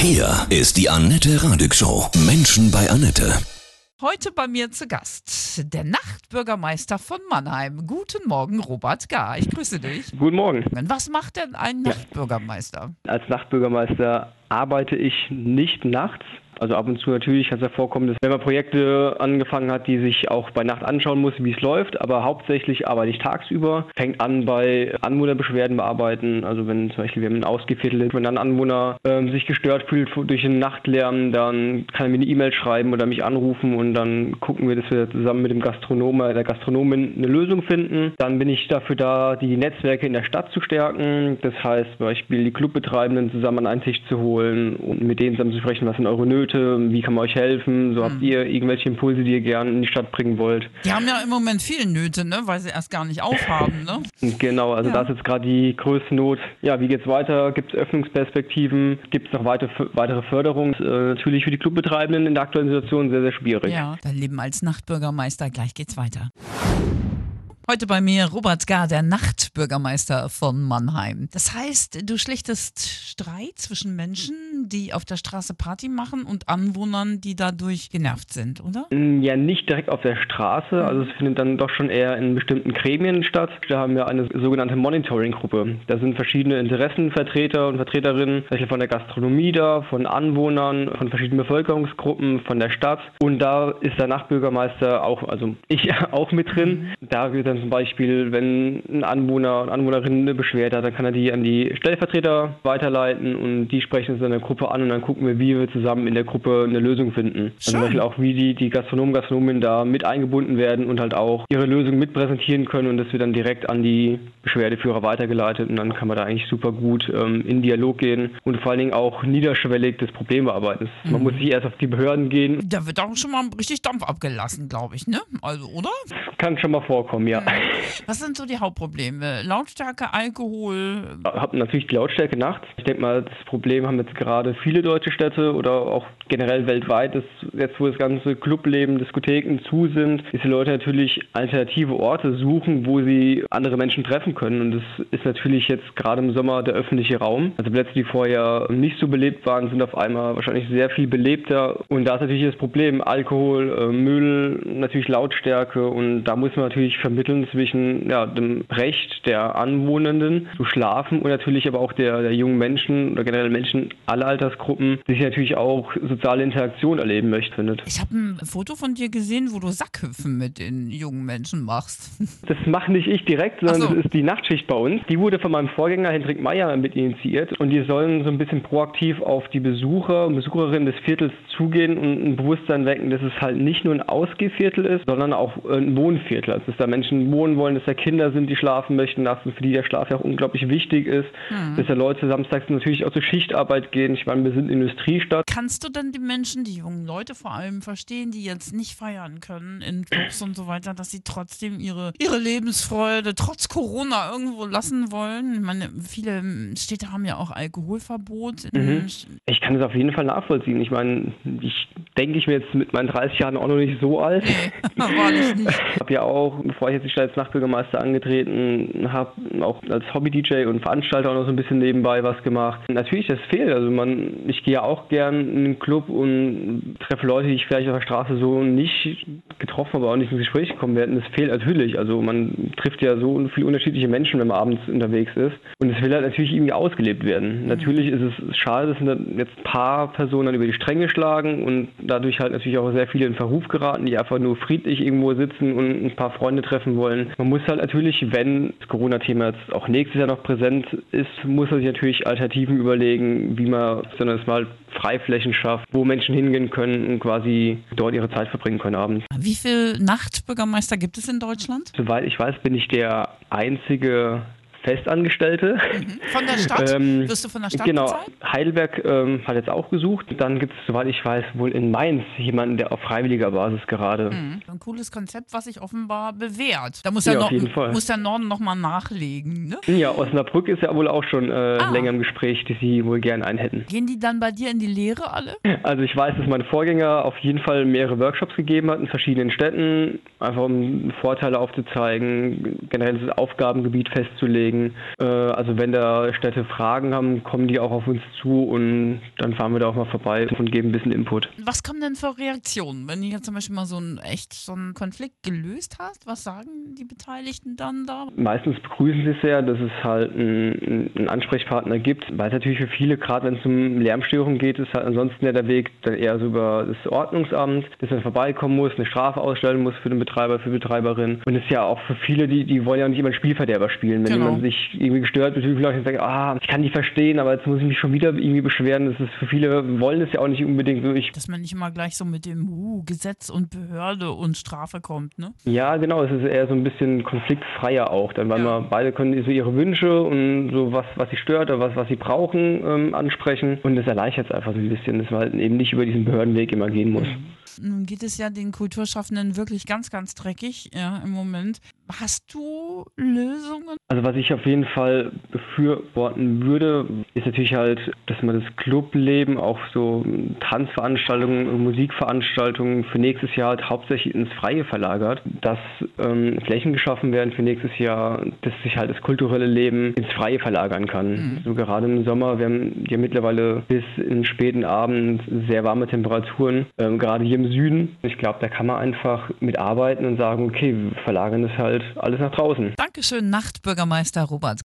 Hier ist die Annette Radig Show. Menschen bei Annette. Heute bei mir zu Gast der Nachtbürgermeister von Mannheim. Guten Morgen, Robert Gar. Ich grüße dich. Guten Morgen. Was macht denn ein Nachtbürgermeister? Als Nachtbürgermeister arbeite ich nicht nachts, also ab und zu natürlich kann es ja vorkommen, dass wenn man Projekte angefangen hat, die sich auch bei Nacht anschauen muss, wie es läuft, aber hauptsächlich arbeite ich tagsüber. Fängt an bei Anwohnerbeschwerden bearbeiten, also wenn zum Beispiel wir haben ein ausgeviertel, wenn dann ein Anwohner ähm, sich gestört fühlt durch den Nachtlärm, dann kann er mir eine E-Mail schreiben oder mich anrufen und dann gucken wir, dass wir zusammen mit dem Gastronomen, der Gastronomin eine Lösung finden. Dann bin ich dafür da, die Netzwerke in der Stadt zu stärken. Das heißt zum Beispiel die Clubbetreibenden zusammen an einen Tisch zu holen und mit denen zusammen zu sprechen, was sind eure Nöte Nöte, wie kann man euch helfen? So habt hm. ihr irgendwelche Impulse, die ihr gerne in die Stadt bringen wollt? Die haben ja im Moment viele Nöte, ne? weil sie erst gar nicht aufhaben. Ne? Genau, also ja. das ist jetzt gerade die größte Not. Ja, wie geht's weiter? Gibt es Öffnungsperspektiven? Gibt es noch weite, weitere Förderung? Äh, natürlich für die Clubbetreibenden in der aktuellen Situation sehr, sehr schwierig. Ja, dein Leben als Nachtbürgermeister. Gleich geht's weiter. Heute bei mir Robert Gar, der Nachtbürgermeister von Mannheim. Das heißt, du schlichtest Streit zwischen Menschen, die auf der Straße Party machen und Anwohnern, die dadurch genervt sind, oder? Mm, ja, nicht direkt auf der Straße. Also es findet dann doch schon eher in bestimmten Gremien statt. Da haben wir eine sogenannte Monitoring-Gruppe. Da sind verschiedene Interessenvertreter und Vertreterinnen, beispielsweise von der Gastronomie da, von Anwohnern, von verschiedenen Bevölkerungsgruppen, von der Stadt. Und da ist der Nachtbürgermeister auch, also ich auch mit drin. Mhm. Da wird dann zum Beispiel, wenn ein Anwohner und Anwohnerin eine Beschwerde hat, dann kann er die an die Stellvertreter weiterleiten und die sprechen es in der Gruppe an und dann gucken wir, wie wir zusammen in der Gruppe eine Lösung finden. Also zum Beispiel auch, wie die, die Gastronomen, Gastronomen da mit eingebunden werden und halt auch ihre Lösung mit präsentieren können und das wird dann direkt an die Beschwerdeführer weitergeleitet und dann kann man da eigentlich super gut ähm, in Dialog gehen und vor allen Dingen auch niederschwellig das Problem bearbeiten. Mhm. Man muss nicht erst auf die Behörden gehen. Da wird auch schon mal richtig Dampf abgelassen, glaube ich, ne? Also, oder? Kann schon mal vorkommen, ja. Was sind so die Hauptprobleme? Lautstärke, Alkohol? Hab natürlich die Lautstärke nachts. Ich denke mal, das Problem haben jetzt gerade viele deutsche Städte oder auch generell weltweit, dass jetzt, wo das ganze Clubleben, Diskotheken zu sind, diese Leute natürlich alternative Orte suchen, wo sie andere Menschen treffen können. Und das ist natürlich jetzt gerade im Sommer der öffentliche Raum. Also Plätze, die vorher nicht so belebt waren, sind auf einmal wahrscheinlich sehr viel belebter. Und da ist natürlich das Problem Alkohol, äh, Müll, natürlich Lautstärke. Und da muss man natürlich vermitteln zwischen ja, dem Recht der Anwohnenden zu schlafen und natürlich aber auch der, der jungen Menschen oder generell Menschen aller Altersgruppen, die sich natürlich auch soziale Interaktion erleben möchte, findet. Ich habe ein Foto von dir gesehen, wo du Sackhüpfen mit den jungen Menschen machst. Das mache nicht ich direkt, sondern so. das ist die Nachtschicht bei uns. Die wurde von meinem Vorgänger Hendrik Meyer mit initiiert und die sollen so ein bisschen proaktiv auf die Besucher und Besucherinnen des Viertels zugehen und ein Bewusstsein wecken, dass es halt nicht nur ein Ausgehviertel ist, sondern auch ein Wohnviertel. Also dass da Menschen wohnen wollen, dass da Kinder sind, die schlafen möchten nachts und für die der Schlaf ja auch unglaublich wichtig ist. Mhm. Dass da Leute samstags natürlich auch zur Schichtarbeit gehen. Ich meine, wir sind Industriestadt. Kannst du denn die Menschen, die jungen Leute vor allem verstehen, die jetzt nicht feiern können in Clubs und so weiter, dass sie trotzdem ihre, ihre Lebensfreude trotz Corona irgendwo lassen wollen? Ich meine, viele Städte haben ja auch Alkoholverbot. Mhm. Ich kann das auf jeden Fall nachvollziehen. Ich meine, ich denke ich mir jetzt mit meinen 30 Jahren auch noch nicht so alt. Nee, war nicht. Ich habe ja auch, bevor ich jetzt die Stadt als Nachtbürgermeister angetreten, habe auch als Hobby-DJ und Veranstalter auch noch so ein bisschen nebenbei was gemacht. Natürlich, das fehlt. Also man, ich gehe ja auch gern in den Club und treffe Leute, die ich vielleicht auf der Straße so nicht getroffen habe, aber auch nicht ins Gespräch gekommen werden. Das fehlt natürlich. Also man trifft ja so viele unterschiedliche Menschen, wenn man abends unterwegs ist. Und es will halt natürlich irgendwie ausgelebt werden. Mhm. Natürlich ist es schade, dass jetzt ein paar Personen über die Stränge schlagen und dadurch halt natürlich auch sehr viele in Verruf geraten, die einfach nur friedlich irgendwo sitzen und ein paar Freunde treffen wollen. Man muss halt natürlich, wenn das Corona-Thema jetzt auch nächstes Jahr noch präsent ist, muss man sich natürlich Alternativen überlegen, wie man sondern es mal Freiflächen schafft, wo Menschen hingehen können und quasi dort ihre Zeit verbringen können abends. Wie viele Nachtbürgermeister gibt es in Deutschland? Soweit ich weiß, bin ich der einzige Festangestellte. Mhm. Von der Stadt? Ähm, Wirst du von der Stadt Genau. Bezahlt? Heidelberg ähm, hat jetzt auch gesucht. Dann gibt es, soweit ich weiß, wohl in Mainz jemanden, der auf freiwilliger Basis gerade. Mhm. Ein cooles Konzept, was sich offenbar bewährt. Da muss ja, der, Nord muss der Norden nochmal nachlegen. Ne? Ja, Osnabrück ist ja wohl auch schon äh, ah. länger im Gespräch, die sie wohl gern einen hätten. Gehen die dann bei dir in die Lehre alle? Also ich weiß, dass mein Vorgänger auf jeden Fall mehrere Workshops gegeben hat in verschiedenen Städten, einfach um Vorteile aufzuzeigen, generell das Aufgabengebiet festzulegen Deswegen, äh, also wenn da Städte Fragen haben, kommen die auch auf uns zu und dann fahren wir da auch mal vorbei und geben ein bisschen Input. Was kommen denn für Reaktionen, wenn du jetzt zum Beispiel mal so ein echt so einen Konflikt gelöst hast? Was sagen die Beteiligten dann da? Meistens begrüßen sie es sehr, dass es halt einen, einen Ansprechpartner gibt, weil es natürlich für viele, gerade wenn es um Lärmstörungen geht, ist halt ansonsten ja der Weg dann eher so über das Ordnungsamt, dass man vorbeikommen muss, eine Strafe ausstellen muss für den Betreiber, für die Betreiberin. Und es ist ja auch für viele, die, die wollen ja nicht immer einen Spielverderber spielen. Wenn Genau. Jemand sich irgendwie gestört wird, vielleicht sagt, ah, ich kann die verstehen, aber jetzt muss ich mich schon wieder irgendwie beschweren. Das ist für viele, wollen es ja auch nicht unbedingt so. Ich Dass man nicht immer gleich so mit dem uh, Gesetz und Behörde und Strafe kommt, ne? Ja, genau, es ist eher so ein bisschen konfliktfreier auch, dann weil Ja. wir beide können so ihre Wünsche und so was, was sie stört oder was, was sie brauchen, ähm, ansprechen und das erleichtert es einfach so ein bisschen, dass man halt eben nicht über diesen Behördenweg immer gehen muss. Nun geht es ja den Kulturschaffenden wirklich ganz, ganz dreckig, ja, im Moment. Hast du Lösungen? Also was ich auf jeden Fall befürworten würde, ist natürlich halt, dass man das Clubleben, auch so Tanzveranstaltungen, Musikveranstaltungen für nächstes Jahr halt hauptsächlich ins Freie verlagert, dass ähm, Flächen geschaffen werden für nächstes Jahr, dass sich halt das kulturelle Leben ins Freie verlagern kann. So gerade im Sommer, wir haben ja mittlerweile bis in den späten Abend sehr warme Temperaturen, ähm, gerade hier im Süden. Ich glaube, da kann man einfach mit arbeiten und sagen, okay, wir verlagern das halt alles nach draußen. Dankeschön, Nachtbürgermeister Robert